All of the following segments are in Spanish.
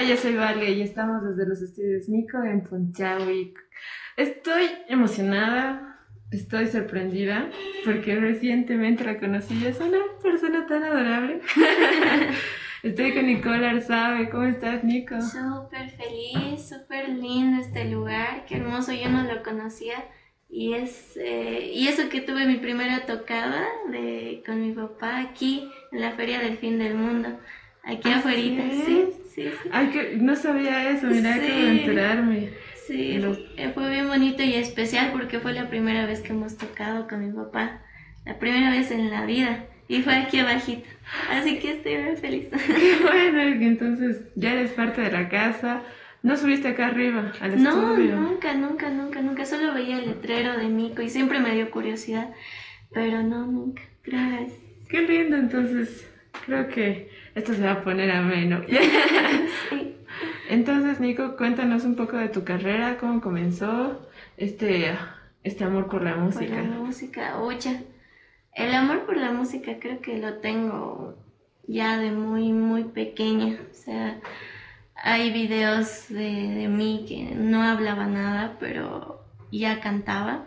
Hola, yo soy Vale y estamos desde los estudios Mico en Punchawi. Estoy emocionada, estoy sorprendida porque recientemente la conocí es una persona tan adorable. Estoy con Nicole Arzabe. ¿Cómo estás, Nico? Súper feliz, súper lindo este lugar. Qué hermoso, yo no lo conocía. Y, es, eh, y eso que tuve mi primera tocada de, con mi papá aquí en la Feria del Fin del Mundo. Aquí afuera, sí, sí, sí. Ay, que no sabía eso, mira sí. de enterarme. Sí, eh, fue bien bonito y especial porque fue la primera vez que hemos tocado con mi papá. La primera vez en la vida. Y fue aquí abajito. Así que estoy muy feliz. Qué bueno, entonces ya eres parte de la casa. ¿No subiste acá arriba al no, estudio? No, nunca, nunca, nunca, nunca. Solo veía el letrero de Mico y siempre me dio curiosidad. Pero no, nunca. Gracias. Qué lindo, entonces. Creo que esto se va a poner ameno. sí. Entonces, Nico, cuéntanos un poco de tu carrera, cómo comenzó este, este amor por la música. Por la música, oye. El amor por la música creo que lo tengo ya de muy, muy pequeña. O sea, hay videos de, de mí que no hablaba nada, pero ya cantaba.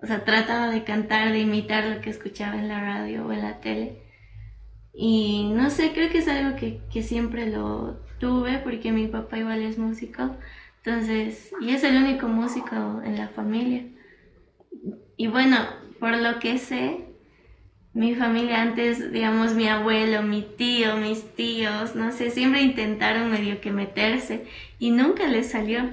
O sea, trataba de cantar, de imitar lo que escuchaba en la radio o en la tele. Y no sé, creo que es algo que, que siempre lo tuve porque mi papá igual es músico. Entonces, y es el único músico en la familia. Y bueno, por lo que sé, mi familia antes, digamos, mi abuelo, mi tío, mis tíos, no sé, siempre intentaron medio que meterse y nunca les salió.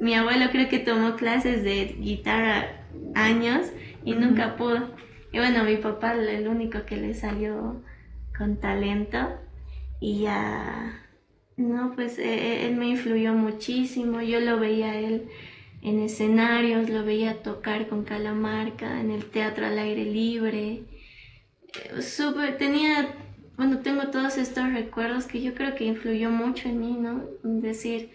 Mi abuelo creo que tomó clases de guitarra años y nunca pudo. Y bueno, mi papá el único que le salió con talento y ya, no, pues e, e, él me influyó muchísimo, yo lo veía él en escenarios, lo veía tocar con Calamarca, en el teatro al aire libre súper, tenía, bueno, tengo todos estos recuerdos que yo creo que influyó mucho en mí, ¿no? Decir,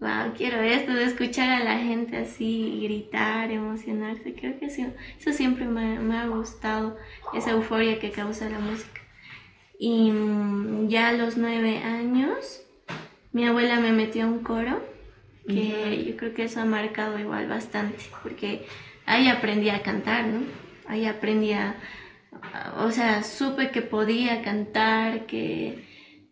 wow, quiero esto, de escuchar a la gente así, gritar, emocionarse, creo que eso, eso siempre me, me ha gustado, esa euforia que causa la música. Y mm, ya a los nueve años, mi abuela me metió a un coro, que yo creo que eso ha marcado igual bastante, porque ahí aprendí a cantar, ¿no? Ahí aprendí a, o sea, supe que podía cantar, que,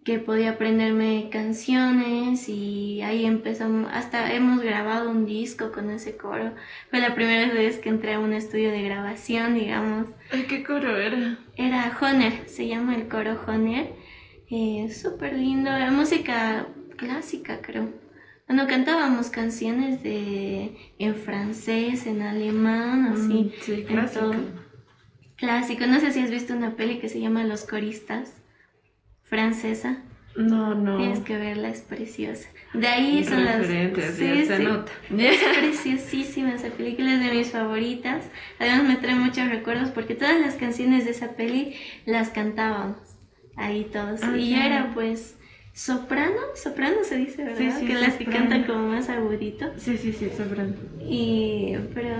que podía aprenderme canciones y ahí empezamos, hasta hemos grabado un disco con ese coro. Fue la primera vez que entré a un estudio de grabación, digamos. ¿Qué coro era? Era Honer, se llama el coro Honer. Eh, Súper lindo, era música clásica creo. Cuando cantábamos canciones de en francés, en alemán, así. Mm, sí, clásico clásico. No sé si has visto una peli que se llama Los Coristas, francesa. No, no. Tienes que verla, es preciosa. De ahí son las. Sí, sí. Nota. Es preciosísima esa película, es de mis favoritas. Además, me trae muchos recuerdos porque todas las canciones de esa peli las cantábamos ahí todos. Ah, y yo era pues soprano, soprano se dice, ¿verdad? Sí, sí, que las que cantan como más agudito. Sí, sí, sí, soprano. Y, pero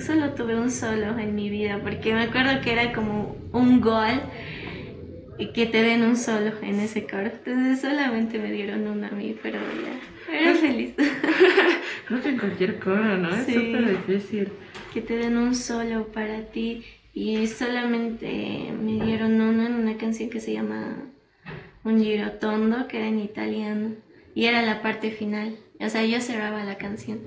solo tuve un solo en mi vida, porque me acuerdo que era como un gol que te den un solo en ese coro. Entonces solamente me dieron uno a mí, pero ya, era feliz. no en cualquier coro, ¿no? Es súper difícil. Que te den un solo para ti. Y solamente me dieron uno en una canción que se llama un girotondo que era en italiano y era la parte final. O sea, yo cerraba la canción.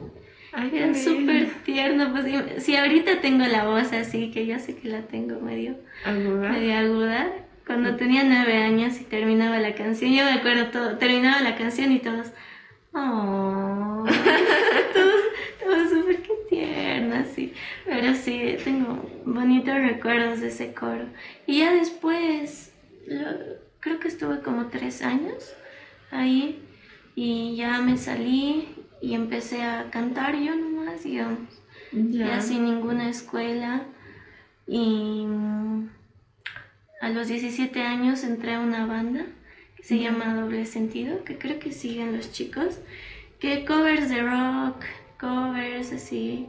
Ay, era súper tierno. Pues si ahorita tengo la voz así, que yo sé que la tengo medio aguda. Medio aguda. Cuando tenía nueve años y terminaba la canción, yo me acuerdo todo, terminaba la canción y todos, oh, todos, todos súper que tierno, así. Pero sí, tengo bonitos recuerdos de ese coro. Y ya después, lo, creo que estuve como tres años ahí y ya me salí y empecé a cantar yo nomás, digamos, ya sin ninguna escuela y a los 17 años entré a una banda que se llama Doble Sentido, que creo que siguen los chicos, que covers de rock, covers así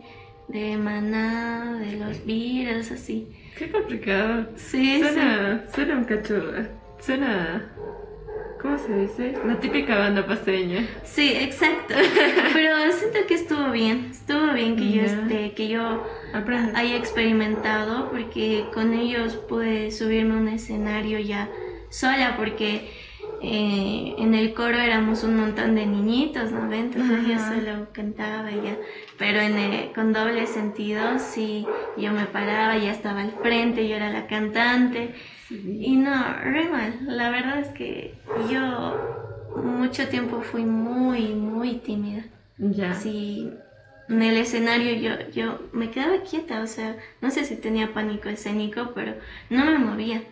de Maná, de los Beatles, así. Qué complicado. Sí, suena, Suena un cacho Suena ¿cómo se dice? La típica banda paseña. Sí, exacto. Pero siento que estuvo bien, estuvo bien que yo esté, que yo haya experimentado, porque con ellos pude subirme a un escenario ya sola, porque eh, en el coro éramos un montón de niñitos, ¿no? Entonces yo solo cantaba ya, pero en con doble sentido, sí, yo me paraba, ya estaba al frente, yo era la cantante, y no, re mal, la verdad es que yo mucho tiempo fui muy, muy tímida. Ya. Sí, en el escenario yo, yo me quedaba quieta, o sea, no sé si tenía pánico escénico, pero no me movía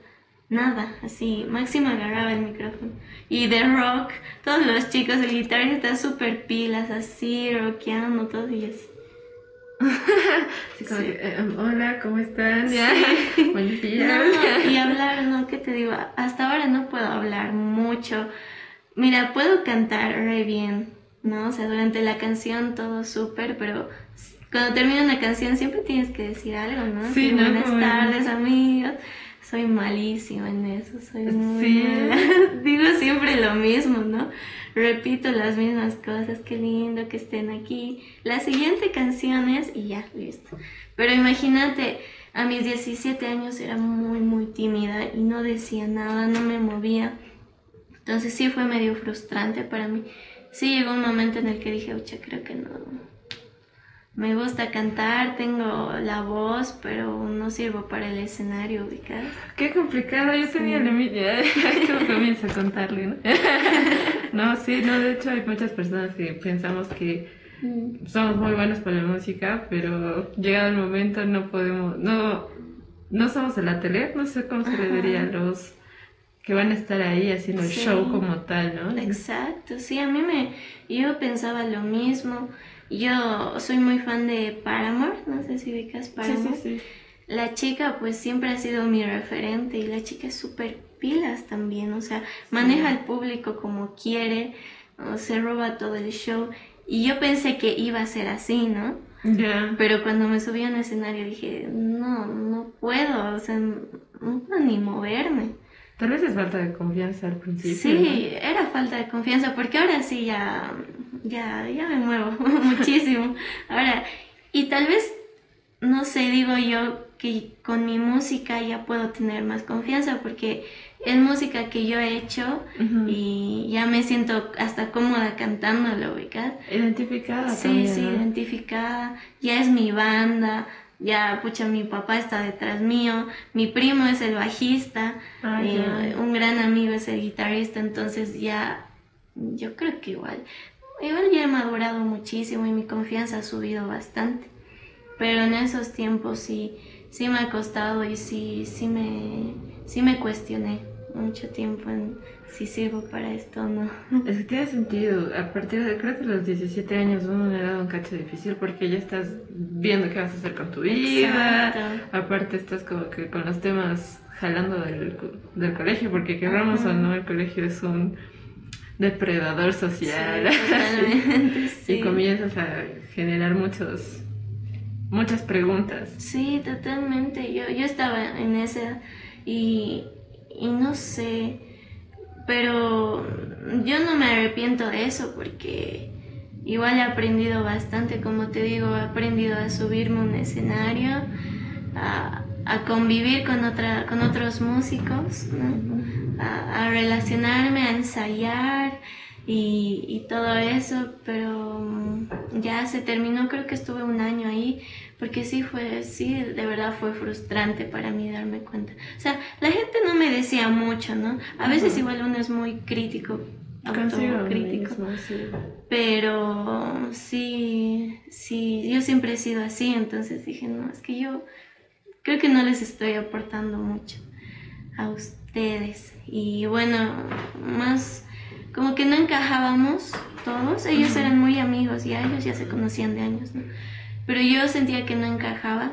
nada, así, Máximo agarraba el micrófono. Y de rock, todos los chicos, el guitarrista está súper pilas, así, rockeando, todo y así. Eh, hola, ¿cómo están? ¿Ya? Buenos días. y hablar, no, ¿qué te digo? Hasta ahora no puedo hablar mucho. Mira, puedo cantar re bien, ¿no? O sea, durante la canción todo súper, pero cuando termina una canción siempre tienes que decir algo, ¿no? Sí, ¿no? Buenas tardes, amigos soy malísima en eso, soy muy Digo siempre lo mismo, ¿no? Repito las mismas cosas, qué lindo que estén aquí. La siguiente canción es y ya, listo. Pero imagínate, a mis 17 años era muy, muy tímida y no decía nada, no me movía. Entonces sí fue medio frustrante para mí. Sí llegó un momento en el que dije, ocha, creo que no, me gusta cantar, tengo la voz, pero no sirvo para el escenario, ubicado. Qué complicado, yo tenía la misma. ¿Cómo comienzo a contarle, no? no, sí, no, de hecho hay muchas personas que pensamos que mm. somos muy buenos para la música, pero llegado el momento no podemos, no, no somos el atelier, no sé cómo se le diría a los que van a estar ahí haciendo el show como tal, ¿no? Exacto, sí, a mí me, yo pensaba lo mismo. Yo soy muy fan de Paramore, no sé si ubicas Paramore. Sí, sí, sí. La chica pues siempre ha sido mi referente y la chica es súper pilas también, o sea, maneja al público como quiere, se roba todo el show y yo pensé que iba a ser así, ¿no? Ya. Pero cuando me subí al escenario dije, no, no puedo, o sea, no puedo ni moverme. Tal vez es falta de confianza al principio. Sí, era falta de confianza, porque ahora sí ya, ya, ya me muevo muchísimo. Ahora, y tal vez, no sé, digo yo que con mi música ya puedo tener más confianza, porque es música que yo he hecho y ya me siento hasta cómoda cantándolo, ¿ubicas? Identificada. Sí, sí, identificada. Ya es mi banda ya, pucha, mi papá está detrás mío, mi primo es el bajista, eh, un gran amigo es el guitarrista, entonces ya, yo creo que igual, igual ya he madurado muchísimo y mi confianza ha subido bastante, pero en esos tiempos sí, sí me ha costado y sí, sí me, sí me cuestioné mucho tiempo en si sirvo para esto o no. Es que tiene sentido. A partir de, creo que los 17 años uno le ha dado un cacho difícil porque ya estás viendo qué vas a hacer con tu vida. Aparte estás como que con los temas jalando del, del colegio, porque queramos o no, el colegio es un depredador social. Y comienzas a generar muchos muchas preguntas. Sí, totalmente. Yo, yo estaba en esa y, y no sé pero yo no me arrepiento de eso porque igual he aprendido bastante, como te digo, he aprendido a subirme a un escenario, a, convivir con, otra, con otros músicos, a, relacionarme, a ensayar y, y todo eso, pero ya se terminó, creo que estuve un año ahí porque sí fue, sí, de verdad fue frustrante para mí darme cuenta. O sea, la gente no me decía mucho, ¿no? A veces igual uno es muy crítico, autocrítico. Pero sí, sí, yo siempre he sido así, entonces dije, no, es que yo creo que no les estoy aportando mucho a ustedes. Y bueno, más como que no encajábamos todos, ellos eran muy amigos y a ellos ya se conocían de años, ¿no? Pero yo sentía que no encajaba.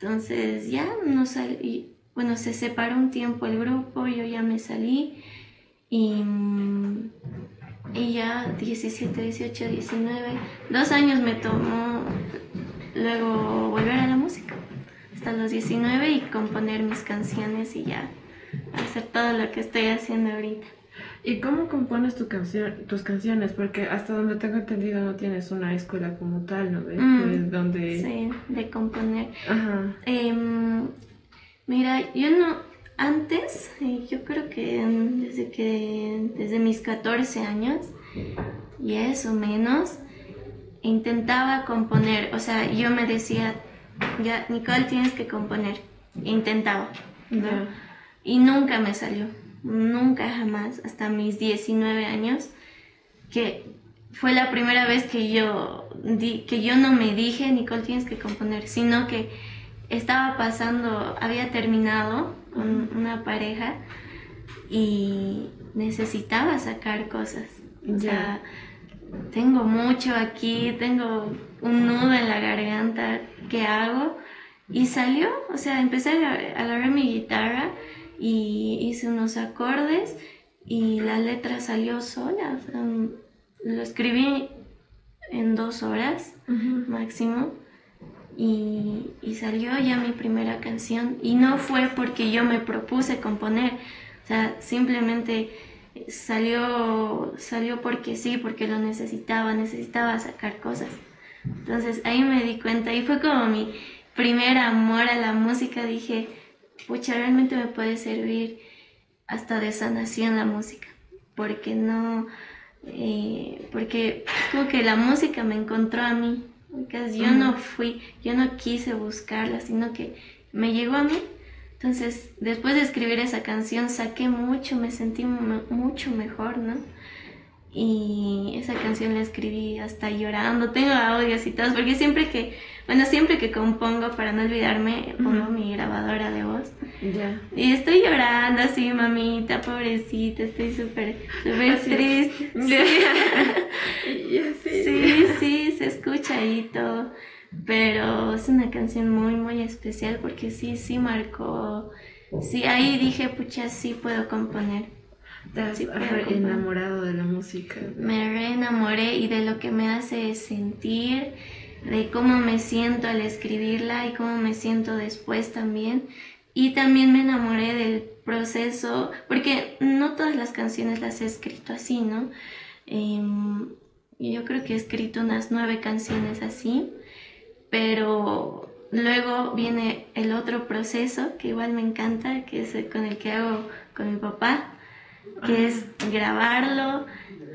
Entonces ya no salí. Bueno, se separó un tiempo el grupo, yo ya me salí. Y, y ya 17, 18, 19, dos años me tomó luego volver a la música. Hasta los 19 y componer mis canciones y ya hacer todo lo que estoy haciendo ahorita. ¿Y cómo compones tu canción, tus canciones? Porque hasta donde tengo entendido no tienes una escuela como tal, ¿no? De, Mm, donde... Sí, de componer. Ajá. Em, mira, yo no, antes, eh, yo creo que desde que, desde mis 14 años, y eso menos, intentaba componer, o sea, yo me decía, ya, Nicole, tienes que componer, intentaba. Y nunca me salió, nunca jamás, hasta mis 19 años, que fue la primera vez que yo, di- que yo no me dije, Nicole, tienes que componer, sino que estaba pasando, había terminado con una pareja y necesitaba sacar cosas. O Ya. sea, tengo mucho aquí, tengo un nudo en la garganta, ¿qué hago? Y salió, o sea, empecé a agarrar mi guitarra y hice unos acordes y la letra salió sola. mm, lo escribí en dos horas máximo y, y salió ya mi primera canción y no fue porque yo me propuse componer, o sea, simplemente salió, salió porque sí, porque lo necesitaba, necesitaba sacar cosas. Entonces ahí me di cuenta y fue como mi primer amor a la música, dije, pucha, realmente me puede servir hasta de sanación la música, porque no, eh, porque es como que la música me encontró a mí, porque yo no fui, yo no quise buscarla, sino que me llegó a mí. Entonces, después de escribir esa canción, saqué mucho, me sentí mu- mucho mejor, ¿no? Y esa canción la escribí hasta llorando, tengo audios y todo, porque siempre que, bueno, siempre que compongo, para no olvidarme, pongo mi grabadora de voz. Ya. Y estoy llorando así, mamita, pobrecita, estoy súper, súper triste. Sí. Y así. sí, sí, se escucha ahí todo. Pero es una canción muy, muy especial porque sí, sí marcó. Sí, ahí dije, pucha, sí puedo componer. Te has enamorado de la música. Me reenamoré y de lo que me hace sentir, de cómo me siento al escribirla y cómo me siento después también. Y también me enamoré del proceso, porque no todas las canciones las he escrito así, ¿no? Em, yo creo que he escrito unas nueve canciones así, pero luego viene el otro proceso que igual me encanta, que es el con el que hago con mi papá, que es grabarlo,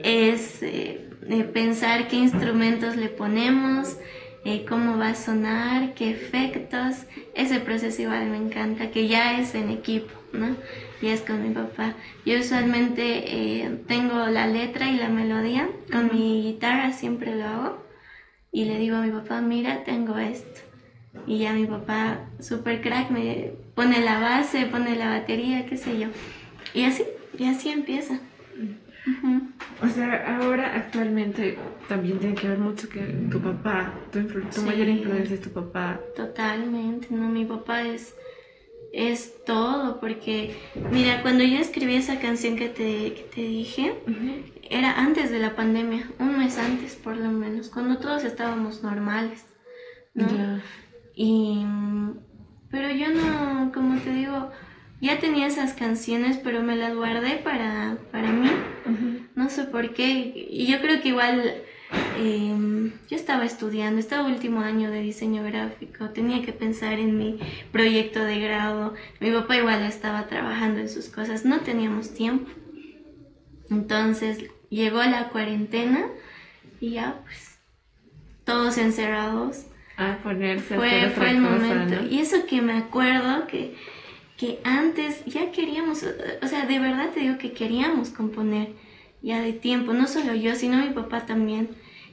es eh, eh, pensar qué instrumentos le ponemos, eh, cómo va a sonar, qué efectos. Ese proceso igual me encanta, que ya es en equipo, ¿no? Ya es con mi papá. Yo usualmente eh, tengo la letra y la melodía, con mi guitarra siempre lo hago. Y le digo a mi papá, mira, tengo esto. Y ya mi papá, super crack, me pone la base, pone la batería, qué sé yo. Y así, y así empieza. O sea, ahora actualmente también tiene que ver mucho que tu papá, tu, influ- tu Sí. mayor influencia es tu papá. Totalmente, no, mi papá es, es todo, porque mira, cuando yo escribí esa canción que te, que te dije, era antes de la pandemia, un mes antes por lo menos, cuando todos estábamos normales, ¿no? Y, pero yo no, como te digo, ya tenía esas canciones, pero me las guardé para, para mí. No sé por qué. Y yo creo que igual eh, yo estaba estudiando, estaba último año de diseño gráfico, tenía que pensar en mi proyecto de grado. Mi papá igual estaba trabajando en sus cosas, no teníamos tiempo. Entonces llegó la cuarentena y ya pues todos encerrados A ponerse a fue, hacer fue el cosa, momento. ¿no? Y eso que me acuerdo que, que antes ya queríamos, o sea, de verdad te digo que queríamos componer ya de tiempo, no solo yo, sino mi papá también.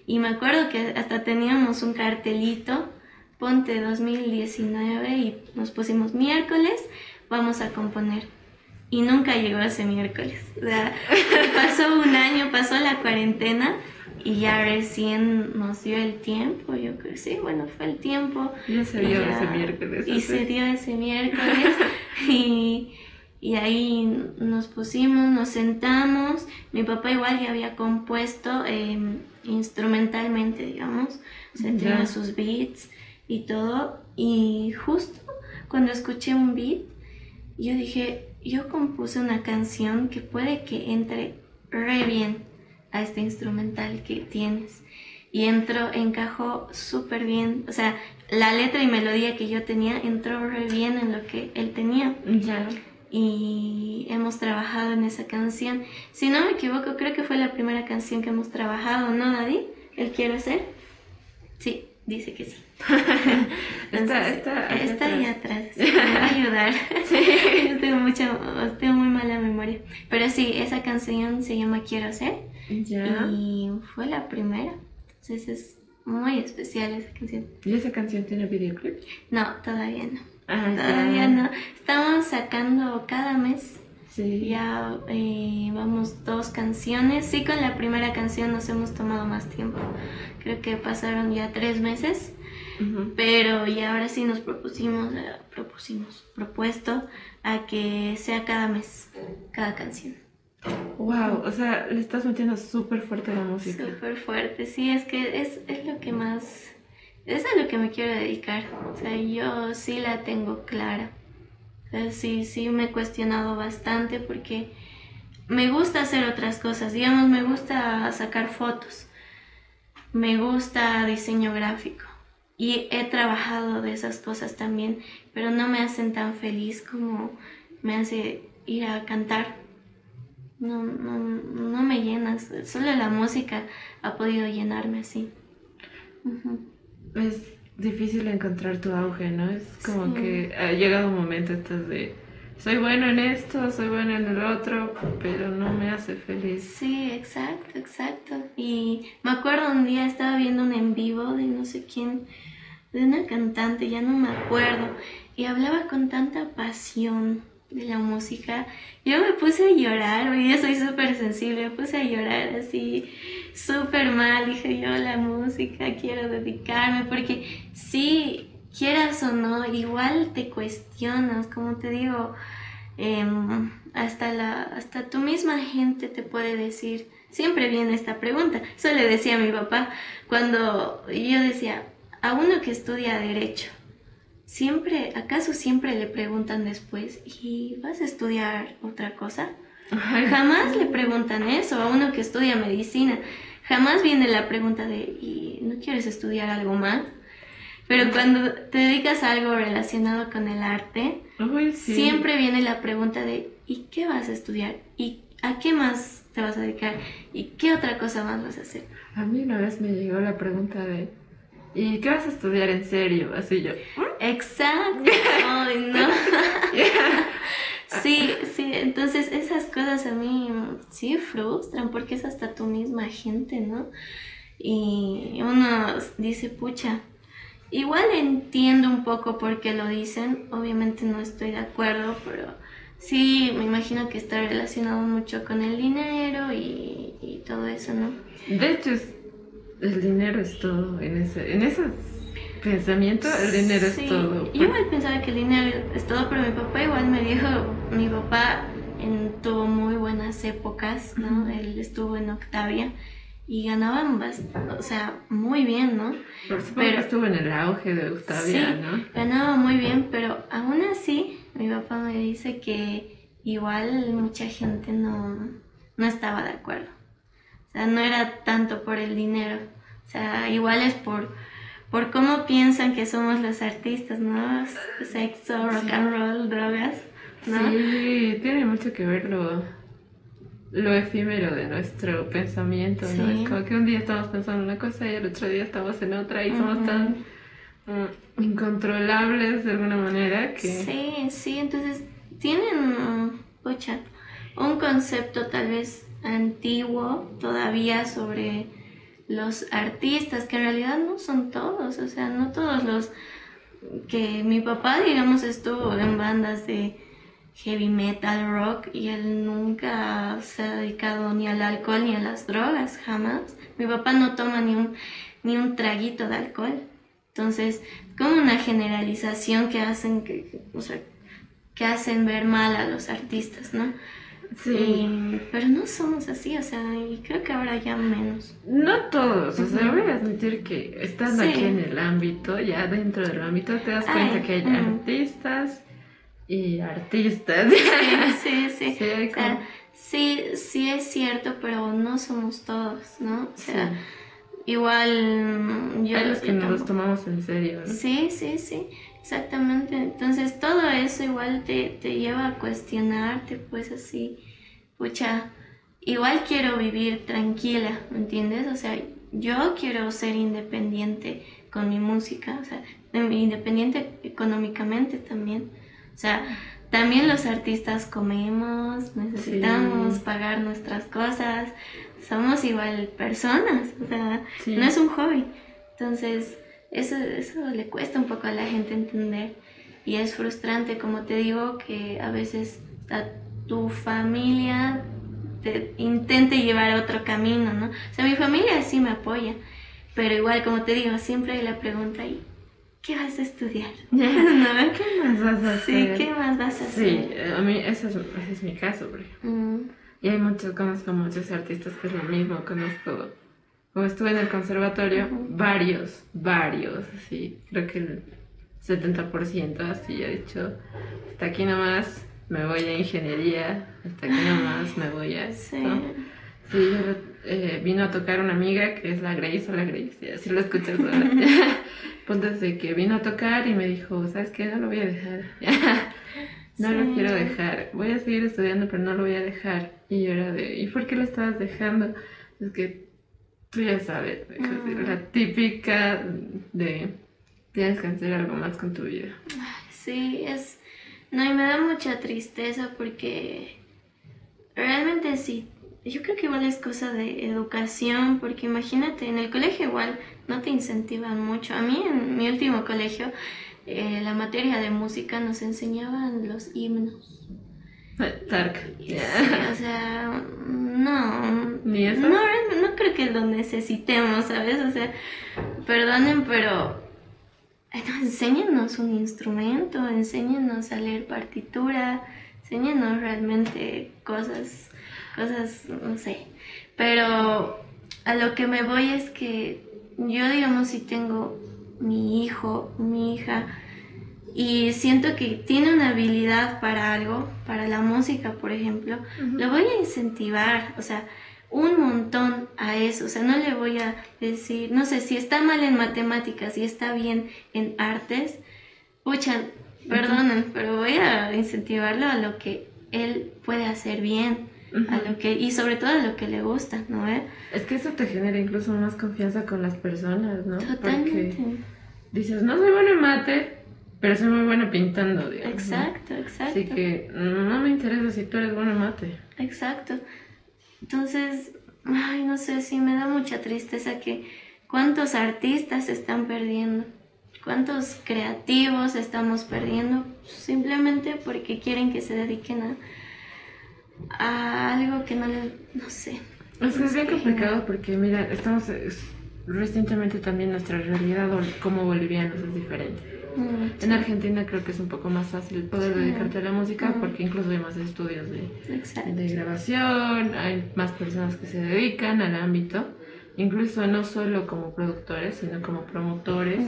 Y me acuerdo que hasta teníamos un cartelito, ponte 2019, y nos pusimos miércoles, vamos a componer. Y nunca llegó ese miércoles. O sea, pasó un año, pasó la cuarentena y ya recién nos dio el tiempo. Yo creo, sí, bueno, fue el tiempo. Ya se Ya, ese miércoles. Y se dio ese miércoles. y, y ahí nos pusimos, nos sentamos. Mi papá igual ya había compuesto eh, instrumentalmente, digamos. O sea, tenía sus beats y todo. Y justo cuando escuché un beat, yo dije, yo compuse una canción que puede que entre re bien a este instrumental que tienes. Y entró, encajó súper bien. O sea, la letra y melodía que yo tenía entró re bien en lo que él tenía. Ya. Y hemos trabajado en esa canción. Si no me equivoco, creo que fue la primera canción que hemos trabajado, ¿no, Daddy? ¿El quiero ser? Sí, dice que sí. está, está, está ahí atrás. Me va a ayudar. sí. Yo tengo, mucha, tengo muy mala memoria. Pero sí, esa canción se llama Quiero ser. Ya. Y fue la primera. Entonces es muy especial esa canción. ¿Y esa canción tiene videoclip? No, todavía no. Ah, Todavía no. Estamos sacando cada mes. Sí. Ya eh, vamos dos canciones. Sí, con la primera canción nos hemos tomado más tiempo. Creo que pasaron ya tres meses. Pero y ahora sí nos propusimos, eh, propusimos, propuesto a que sea cada mes, cada canción. Wow, o sea, le estás metiendo súper fuerte la música. Súper fuerte, sí, es que es, es lo que más, es a lo que me quiero dedicar. O sea, yo sí la tengo clara. O sea, sí, sí me he cuestionado bastante porque me gusta hacer otras cosas. Digamos, me gusta sacar fotos, me gusta diseño gráfico. Y he trabajado de esas cosas también, pero no me hacen tan feliz como me hace ir a cantar. No, no, no me llenas. Solo la música ha podido llenarme así. Es difícil encontrar tu auge, ¿no? Es como Sí. que ha llegado un momento estás de soy bueno en esto, soy bueno en el otro, pero no me hace feliz. Sí, exacto, exacto. Y me acuerdo un día estaba viendo un en vivo de no sé quién, de una cantante, ya no me acuerdo, y hablaba con tanta pasión de la música. Yo me puse a llorar, hoy día soy súper sensible, me puse a llorar así, súper mal. Dije yo, la música, quiero dedicarme, porque sí, quieras o no, igual te cuestionas, como te digo, em, hasta, la, hasta tu misma gente te puede decir, siempre viene esta pregunta. Eso le decía a mi papá cuando yo decía, a uno que estudia derecho, siempre, ¿acaso siempre le preguntan después, ¿y vas a estudiar otra cosa? Jamás le preguntan eso a uno que estudia medicina. Jamás viene la pregunta de, ¿y no quieres estudiar algo más? Pero cuando te dedicas a algo relacionado con el arte, Uy, sí. siempre viene la pregunta de, ¿y qué vas a estudiar? ¿Y a qué más te vas a dedicar? ¿Y qué otra cosa más vas a hacer? A mí una vez me llegó la pregunta de ¿y qué vas a estudiar en serio? Así yo. Exacto. Ay, no. Sí, sí, entonces esas cosas a mí mm, sí frustran porque es hasta tu misma gente, ¿no? Y uno dice, pucha, igual entiendo un poco por qué lo dicen, obviamente no estoy de acuerdo, pero sí, me imagino que está relacionado mucho con el dinero y, y todo eso, ¿no? De hecho, el dinero es todo. En ese, en ese pensamiento, el dinero Sí, es todo. Yo igual pensaba que el dinero es todo, pero mi papá igual me dijo, mi papá en, tuvo muy buenas épocas, ¿no? Él estuvo en Octavia y ganaban o sea, muy bien, ¿no? Por supuesto pero- estuvo en el auge de Octavia, Sí. ¿no? Ganaba muy bien, pero aún así mi papá me dice que igual mucha gente no, no estaba de acuerdo. O sea, no era tanto por el dinero, o sea, igual es por, por cómo piensan que somos los artistas, ¿no? Sexo, rock and roll, drogas, ¿no? Sí, tiene mucho que ver lo, lo efímero de nuestro pensamiento, ¿no? Es como que un día estamos pensando en una cosa y el otro día estamos en otra y somos tan mm, incontrolables de alguna manera que... Sí, sí, entonces tienen, mm, pucha, un concepto tal vez antiguo todavía sobre los artistas, que en realidad no son todos, o sea, no todos los que mi papá, digamos, estuvo en bandas de heavy metal, rock, y él nunca se ha dedicado ni al alcohol ni a las drogas, jamás. Mi papá no toma ni un, ni un traguito de alcohol. Entonces, como una generalización que hacen que, o sea, que hacen ver mal a los artistas, ¿no? Sí. Pero no somos así, o sea, y creo que ahora ya menos. No todos, o sea, voy a admitir que estando Sí. aquí en el ámbito, ya dentro del ámbito, te das Ay, cuenta que hay mm. artistas y artistas. Sí, sí, sí. O sea, Sí, sí es cierto, pero no somos todos, ¿no? O sea, igual yo... Hay los que nos los tomamos en serio, ¿no? Sí, sí, sí, exactamente. Entonces todo eso igual te, te lleva a cuestionarte, pues así, pucha, igual quiero vivir tranquila, ¿me entiendes? O sea, yo quiero ser independiente con mi música, o sea, independiente económicamente también. O sea, también los artistas comemos, necesitamos pagar nuestras cosas, somos igual personas, o sea, no es un hobby. Entonces, eso, eso le cuesta un poco a la gente entender y es frustrante, como te digo, que a veces a tu familia te intente llevar a otro camino, ¿no? O sea, mi familia sí me apoya, pero igual, como te digo, siempre hay la pregunta ahí, ¿qué vas a estudiar? ¿Qué más vas a hacer? Sí, ¿qué más vas a hacer? Sí, a mí ese es, ese es mi caso, por ejemplo. Mm. Y hay muchos, conozco muchos artistas que es lo mismo, conozco, como estuve en el conservatorio, varios, varios, así, creo que el 70% así ha dicho, hasta aquí nomás me voy a ingeniería, hasta aquí nomás me voy a esto. Sí, eh, vino a tocar una amiga que es la Grace o la Grace, así lo escuchas ahora. Punto de que vino a tocar y me dijo, ¿sabes qué? No lo voy a dejar. no lo quiero dejar. Voy a seguir estudiando, pero no lo voy a dejar. Y yo era de, ¿y por qué lo estabas dejando? Es que tú ya sabes, la típica de tienes que hacer algo más con tu vida. Sí, es... No, y me da mucha tristeza porque realmente sí yo creo que igual es cosa de educación, porque imagínate, en el colegio igual no te incentivan mucho. A mí en mi último colegio, eh, la materia de música nos enseñaban los himnos. Tark. o sea, no. ¿Ni eso? No, no creo que lo necesitemos, ¿sabes? O sea, perdonen, pero no, enséñenos un instrumento, enséñenos a leer partitura, enséñenos realmente cosas cosas, no sé. Pero a lo que me voy es que yo, digamos, si tengo mi hijo, mi hija, y siento que tiene una habilidad para algo, para la música, por ejemplo, lo voy a incentivar, o sea, un montón a eso, o sea, no le voy a decir, no sé, si está mal en matemáticas y está bien en artes, pucha, perdonen, pero voy a incentivarlo a lo que él puede hacer bien a lo que, y sobre todo a lo que le gusta, ¿no? ¿Eh? Es que eso te genera incluso más confianza con las personas, ¿no? Totalmente. Porque dices, no soy bueno en mate, pero soy muy bueno pintando, digamos. Exacto, exacto. Así que no me interesa si tú eres bueno en mate. Exacto. Entonces, ay, no sé, sí me da mucha tristeza que cuántos artistas se están perdiendo, cuántos creativos estamos perdiendo simplemente porque quieren que se dediquen a a algo que no le, no sé. Es que es bien complicado porque, mira, estamos recientemente también nuestra realidad como bolivianos es diferente. Mm, en Argentina creo que es un poco más fácil poder dedicarte a la música mm. porque incluso hay más estudios de, de, grabación, hay más personas que se dedican al ámbito, incluso no solo como productores, sino como promotores.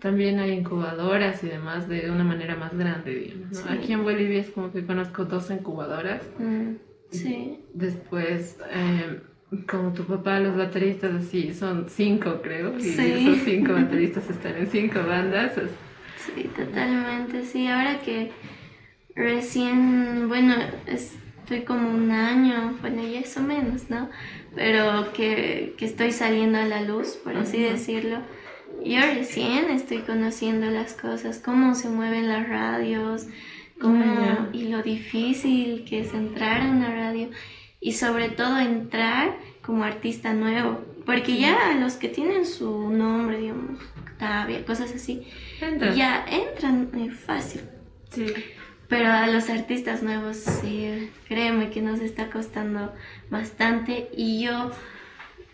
También hay incubadoras y demás de una manera más grande, digamos. Aquí en Bolivia es como que conozco dos incubadoras. Mm. Sí. Después, eh, como tu papá, los bateristas así, son cinco creo, y esos cinco bateristas están en cinco bandas. Sí, totalmente, sí. Ahora que recién, bueno, estoy como un año, bueno, ya eso menos, ¿no? Pero que, que estoy saliendo a la luz, por así decirlo. Yo recién estoy conociendo las cosas, cómo se mueven las radios, cómo, y lo difícil que es entrar a una radio y sobre todo entrar como artista nuevo, porque ya los que tienen su nombre, digamos, Octavia, cosas así, ya entran muy fácil. Sí. Pero a los artistas nuevos, sí, créeme que nos está costando bastante y yo,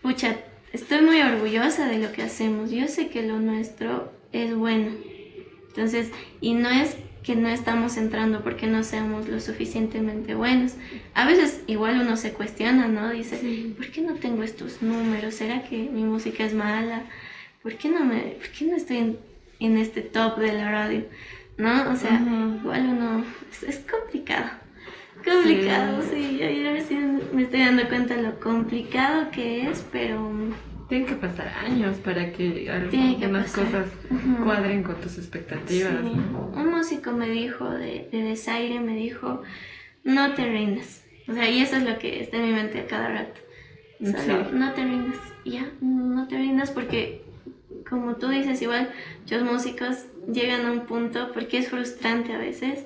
pucha, estoy muy orgullosa de lo que hacemos. Yo sé que lo nuestro es bueno. Entonces, y no es que no estamos entrando porque no seamos lo suficientemente buenos. A veces igual uno se cuestiona, ¿no? Dice, ¿por qué no tengo estos números? ¿Será que mi música es mala? ¿Por qué no, me, por qué no estoy en, este top de la radio? ¿No? O sea, igual uno, es, complicado. complicado, sí. Yo ya recién me estoy dando cuenta de lo complicado que es, pero... Tienen que pasar años para que algunas cosas cuadren con tus expectativas. Un músico me dijo de, de Desaire, me dijo, no te rindas. O sea, y eso es lo que está en mi mente a cada rato. Solo, no te rindas, ya, no te rindas porque, como tú dices, igual muchos músicos llegan a un punto porque es frustrante a veces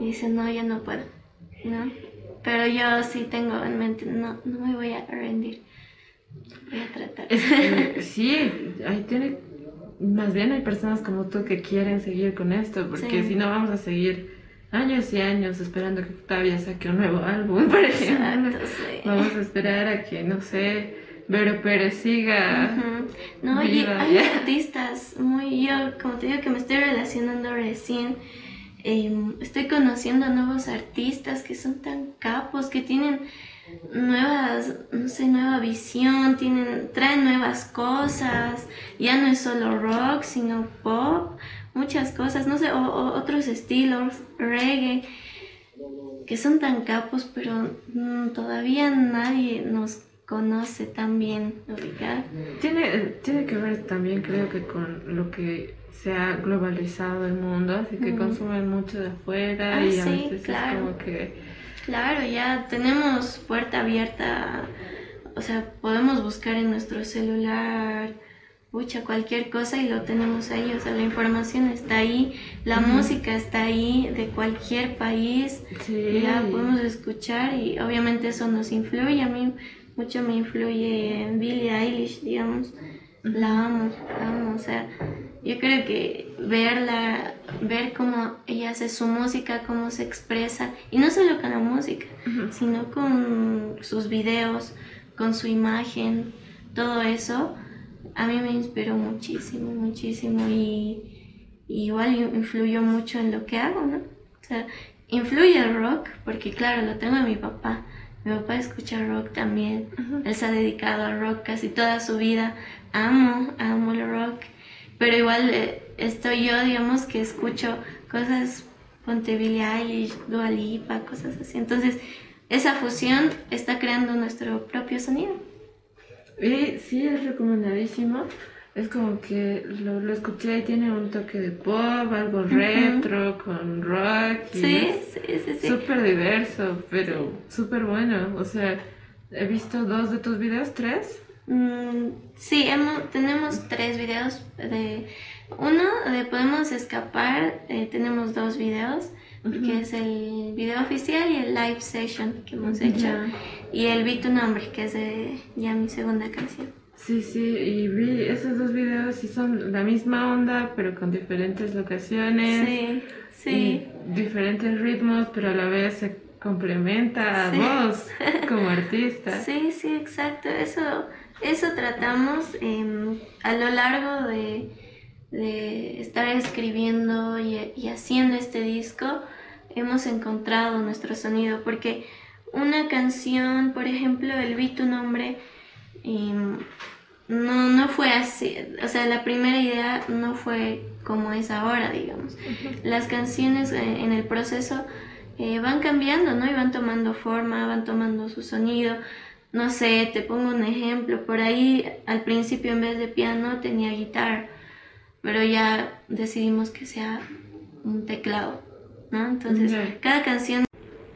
y dicen, no, ya no puedo, ¿no? Pero yo sí tengo en mente, no, no me voy a rendir. Voy a tratar. sí, ahí tiene, más bien hay personas como tú que quieren seguir con esto, porque si no vamos a seguir años y años esperando que Octavia saque un nuevo álbum, por ejemplo. Vamos a esperar a que, no sé, Vero Pérez siga. No, y hay artistas muy. Yo, como te digo, que me estoy relacionando recién. Em, estoy conociendo nuevos artistas que son tan capos, que tienen nuevas, no sé, nueva visión, tienen, traen nuevas cosas, ya no es solo rock, sino pop, muchas cosas, no sé, o, otros estilos, reggae, que son tan capos, pero mm, todavía nadie nos conoce tan bien, Tiene, tiene que ver también, creo que, con lo que se ha globalizado el mundo, así que consumen mucho de afuera ah, y a veces es como que... Claro, ya tenemos puerta abierta, o sea, podemos buscar en nuestro celular pucha, cualquier cosa y lo tenemos ahí, o sea, la información está ahí, la música está ahí de cualquier país, ya podemos escuchar y obviamente eso nos influye, a mí mucho me influye Billie Eilish, digamos, la amo, la amo, o sea, yo creo que verla, ver cómo ella hace su música, cómo se expresa, y no solo con la música, sino con sus videos, con su imagen, todo eso, a mí me inspiró muchísimo, muchísimo y, igual influyó mucho en lo que hago, ¿no? O sea, influye el rock, porque claro, lo tengo de mi papá. Mi papá escucha rock también. Él se ha dedicado al rock casi toda su vida. Amo, amo el rock. Pero igual eh, estoy yo, digamos, que escucho cosas Ponte Billie Eilish, Dua Lipa, cosas así. Entonces, esa fusión está creando nuestro propio sonido. Y sí, es recomendadísimo. Es como que lo, lo escuché y tiene un toque de pop, algo retro, con rock. sí, sí, sí, Súper diverso, pero súper bueno. O sea, he visto dos de tus videos, tres. Mm, sí, hemos, tenemos tres videos. De, uno de Podemos Escapar, eh, tenemos dos videos que es el video oficial y el live session que hemos hecho. Y el Vi tu nombre, que es de ya mi segunda canción. Sí, sí, y vi esos dos videos y son la misma onda, pero con diferentes locaciones. Sí, sí. diferentes ritmos, pero a la vez se complementa a vos como artista. Sí, sí, exacto. Eso, eso tratamos em, a lo largo de de estar escribiendo y, haciendo este disco, hemos encontrado nuestro sonido, porque una canción, por ejemplo, El Vi tu nombre, em, no, no fue así, o sea, la primera idea no fue como es ahora, digamos. Las canciones eh, en el proceso eh, van cambiando, ¿no? Y van tomando forma, van tomando su sonido. No sé, te pongo un ejemplo, por ahí al principio en vez de piano tenía guitarra pero ya decidimos que sea un teclado, ¿no? Entonces, cada canción...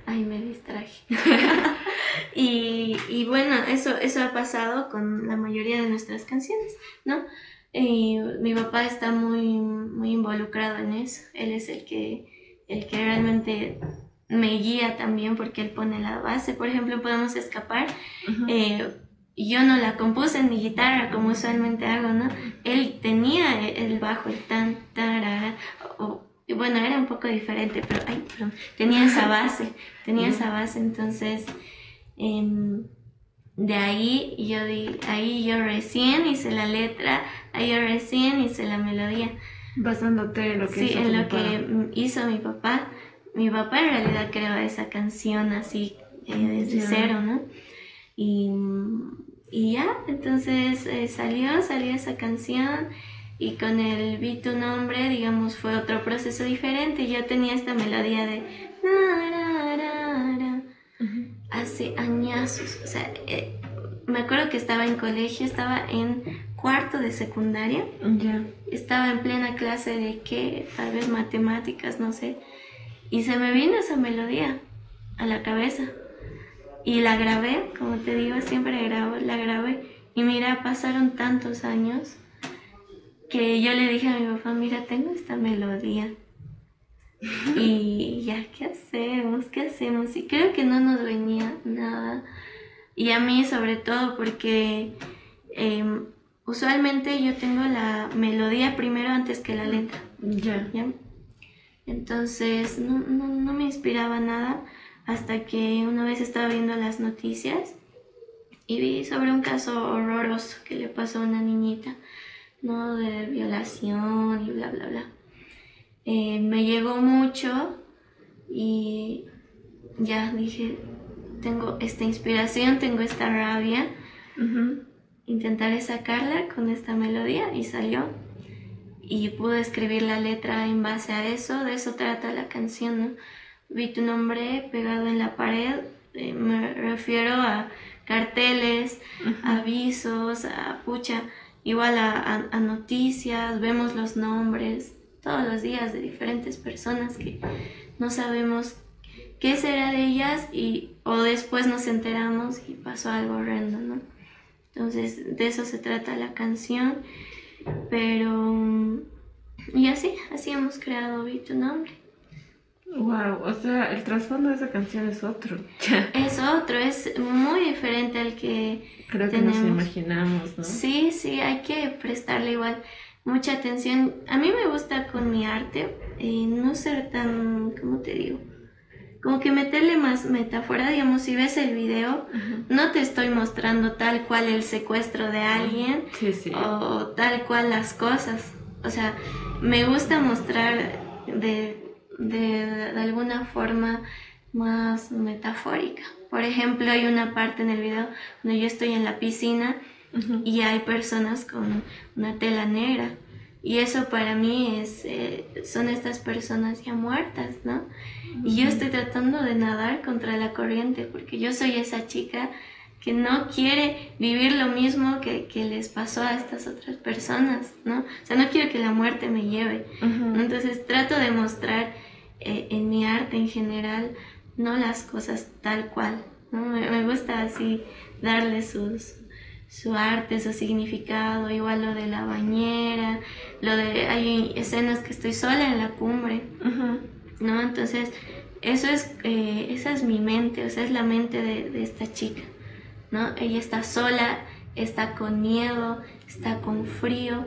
Ay, me distraje. y, y, bueno, eso, eso ha pasado con la mayoría de nuestras canciones, ¿no? Y mi papá está muy, muy involucrado en eso. Él es el que, el que realmente me guía también porque él pone la base. Por ejemplo, podemos escapar yo no la compuse en mi guitarra como usualmente hago, ¿no? Él tenía el bajo, el tan, tarara, o, bueno, era un poco diferente, pero, ay, perdón, tenía esa base, tenía esa base, entonces, em, de ahí yo di, ahí yo recién hice la letra, ahí yo recién hice la melodía. Basándote en lo que sí, en lo que hizo mi papá. Mi papá en realidad creó esa canción así eh, desde cero, ¿no? Y y ya, entonces eh, salió, salió esa canción y con el Vi tu nombre, digamos, fue otro proceso diferente. Yo tenía esta melodía de... hace añazos, o sea, eh, me acuerdo que estaba en colegio, estaba en cuarto de secundaria, Ya. estaba en plena clase de qué, tal vez matemáticas, no sé, y se me vino esa melodía a la cabeza. Y la grabé, como te digo, siempre grabo, la grabé. Y mira, pasaron tantos años que yo le dije a mi papá, mira, tengo esta melodía. Y ya, ¿qué hacemos? ¿Qué hacemos? Y creo que no nos venía nada. Y a mí sobre todo porque em, usualmente yo tengo la melodía primero antes que la letra. Ya. ¿ya? Entonces no, no, no me inspiraba nada hasta que una vez estaba viendo las noticias y vi sobre un caso horroroso que le pasó a una niñita, ¿no? De violación y bla, bla, bla. Eh, me llegó mucho y ya dije, tengo esta inspiración, tengo esta rabia, intentaré sacarla con esta melodía y salió. Y pude escribir la letra en base a eso, de eso trata la canción, ¿no? Vi tu nombre pegado en la pared, eh, me refiero a carteles, avisos, a pucha, igual a, a- a noticias, vemos los nombres todos los días de diferentes personas que no sabemos qué será de ellas y o después nos enteramos y pasó algo horrendo, ¿no? Entonces de eso se trata la canción, pero mm, y así, así hemos creado Vi tu nombre. Wow, o sea, el trasfondo de esa canción es otro. Es otro, es muy diferente al que Creo que nos imaginamos, ¿no? Sí, sí, hay que prestarle igual mucha atención. A mí me gusta con mi arte eh, no ser tan, ¿cómo te digo? Como que meterle más metáfora, digamos, si ves el video, no te estoy mostrando tal cual el secuestro de alguien Sí, sí. o tal cual las cosas. O sea, me gusta mostrar de, de, de alguna forma más metafórica. Por ejemplo, hay una parte en el video donde yo estoy en la piscina y hay personas con una tela negra. Y eso para mí es, eh, son estas personas ya muertas, ¿no? Y yo estoy tratando de nadar contra la corriente porque yo soy esa chica que no quiere vivir lo mismo que, que les pasó a estas otras personas, ¿no? O sea, no quiero que la muerte me lleve. Entonces trato de mostrar eh, en mi arte en general, no las cosas tal cual, ¿no? Me, me gusta así darle sus, su arte, su significado, igual lo de la bañera, lo de, hay escenas que estoy sola en la cumbre, Ujú. ¿No? Entonces, eso es, eh, esa es mi mente, o sea, es la mente de, de esta chica, ¿no? Ella está sola, está con miedo, está con frío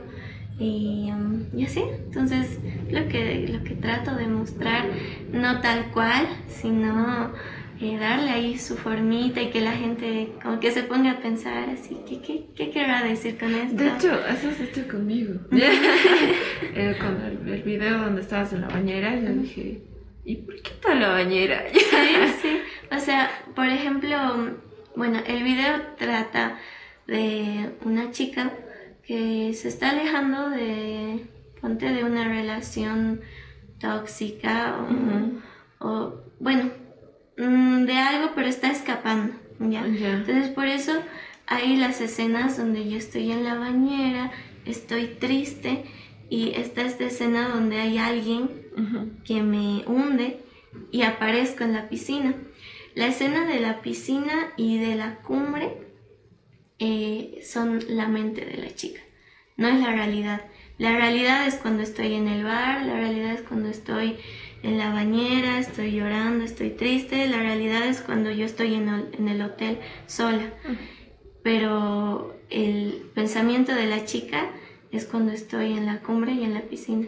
y, um, y así. Entonces, lo que, lo que trato de mostrar, no tal cual, sino eh, darle ahí su formita y que la gente como que se ponga a pensar así, ¿qué, qué, qué querrá decir con esto? De hecho, eso has hecho conmigo. Eh, con el, el video donde estabas en la bañera, yo dije, ¿y por qué está la bañera? Sí, sí. O sea, por ejemplo, bueno, el video trata de una chica que se está alejando de, ponte, de una relación tóxica o, bueno, mm, de algo, pero está escapando, ¿ya? Entonces, por eso hay las escenas donde yo estoy en la bañera, estoy triste y está esta escena donde hay alguien que me hunde y aparezco en la piscina. La escena de la piscina y de la cumbre eh, son la mente de la chica, no es la realidad. La realidad es cuando estoy en el bar, la realidad es cuando estoy en la bañera, estoy llorando, estoy triste, la realidad es cuando yo estoy en el, hotel sola. Pero el pensamiento de la chica es cuando estoy en la cumbre y en la piscina.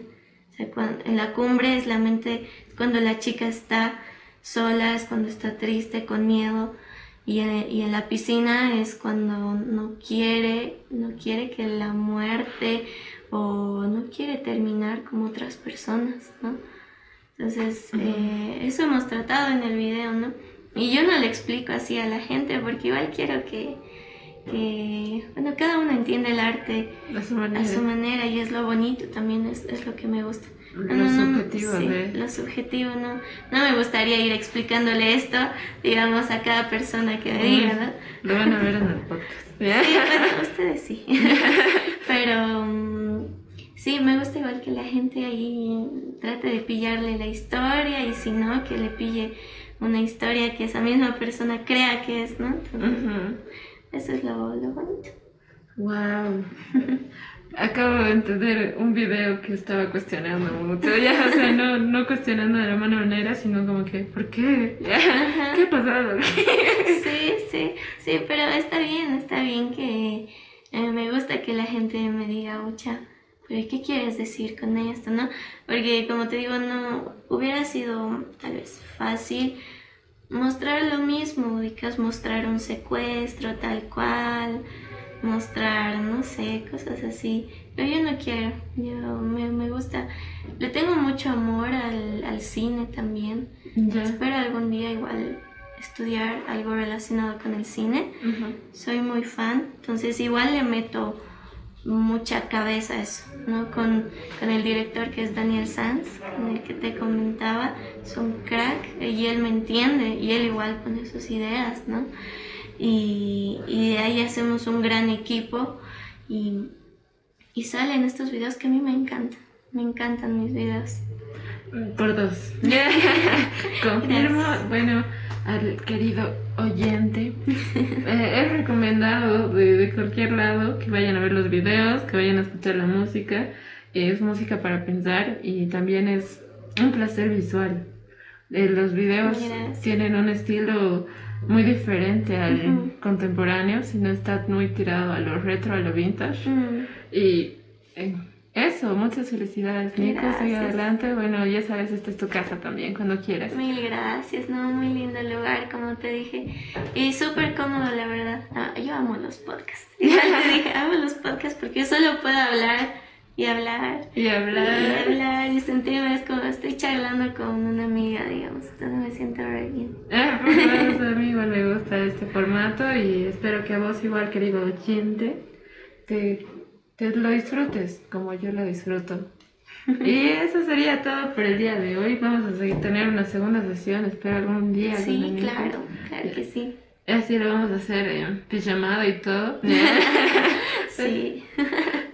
En la cumbre es la mente, cuando la chica está sola, es cuando está triste, con miedo. Y en, y en la piscina es cuando no quiere, no quiere que la muerte o no quiere terminar como otras personas, ¿no? Entonces, eh, eso hemos tratado en el video, ¿no? Y yo no le explico así a la gente porque igual quiero que, que bueno, cada uno entiende el arte A su manera. a su manera y es lo bonito también, es, es lo que me gusta. Lo no, no, subjetivo sí, de... Lo subjetivo, no. No me gustaría ir explicándole esto, digamos, a cada persona que me diga, ¿no? Lo van a ver en el podcast. Sí, bueno, ustedes sí. Pero mm, sí, me gusta igual que la gente ahí trate de pillarle la historia y si no, que le pille una historia que esa misma persona crea que es, ¿no? Entonces, eso es lo, lo bonito. Wow. Acabo de entender un video que estaba cuestionando mucho. Ya, o sea, no, no cuestionando de la mala manera, sino como que, ¿por qué? ¿Qué ha pasado? Sí, sí, sí, pero está bien, está bien que eh, me gusta que la gente me diga, mucha, pero ¿qué quieres decir con esto, no? Porque como te digo, no hubiera sido tal vez fácil mostrar lo mismo, ubicas, mostrar un secuestro tal cual, mostrar, no sé, cosas así. Pero yo no quiero, yo me, me gusta, le tengo mucho amor al, al cine también. Ya. Espero algún día igual estudiar algo relacionado con el cine. Soy muy fan, entonces igual le meto mucha cabeza eso, ¿no? Con, con el director que es Daniel Sanz, con el que te comentaba, es un crack y él me entiende y él igual pone sus ideas, ¿no? Y, y de ahí hacemos un gran equipo y, y salen estos videos que a mí me encantan, me encantan mis videos. Por dos. Confirmo, bueno, al querido oyente, eh, es recomendado de, de cualquier lado que vayan a ver los videos, que vayan a escuchar la música. Es música para pensar y también es un placer visual. Eh, los videos Gracias. tienen un estilo muy diferente al Ujú. contemporáneo, sino está muy tirado a lo retro, a lo vintage. Mm. Y eh, eso, muchas felicidades, Nico. Sigue Gracias. adelante. Bueno, ya sabes, esta es tu casa también, cuando quieras. Mil gracias, no, muy lindo lugar, como te dije. Y súper cómodo, la verdad. Ah, yo amo los podcasts. Ya te dije, amo los podcasts porque yo solo puedo hablar y hablar. Y Y hablar. hablar y sentirme, es como estoy charlando con una amiga, digamos. Entonces me siento re bien. Ah, favor, a mí igual me gusta este formato y espero que a vos igual, querido oyente, te, te lo disfrutes como yo lo disfruto. Y eso sería todo por el día de hoy. Vamos a seguir tener una segunda sesión, espero algún día. Sí, claro, claro que sí. Así lo vamos a hacer en pijamada y todo. Sí.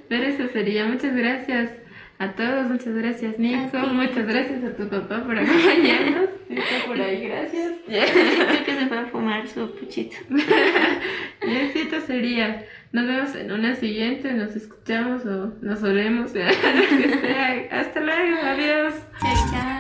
Pero eso sería. Muchas gracias a todos. Muchas gracias, Nico. Muchas gracias a tu papá por acompañarnos. Está por ahí, gracias. Creo que se fue a fumar su puchito. Y esto sería. Nos vemos en una siguiente. Nos escuchamos o nos sea. Hasta luego. Adiós. Chao, chao.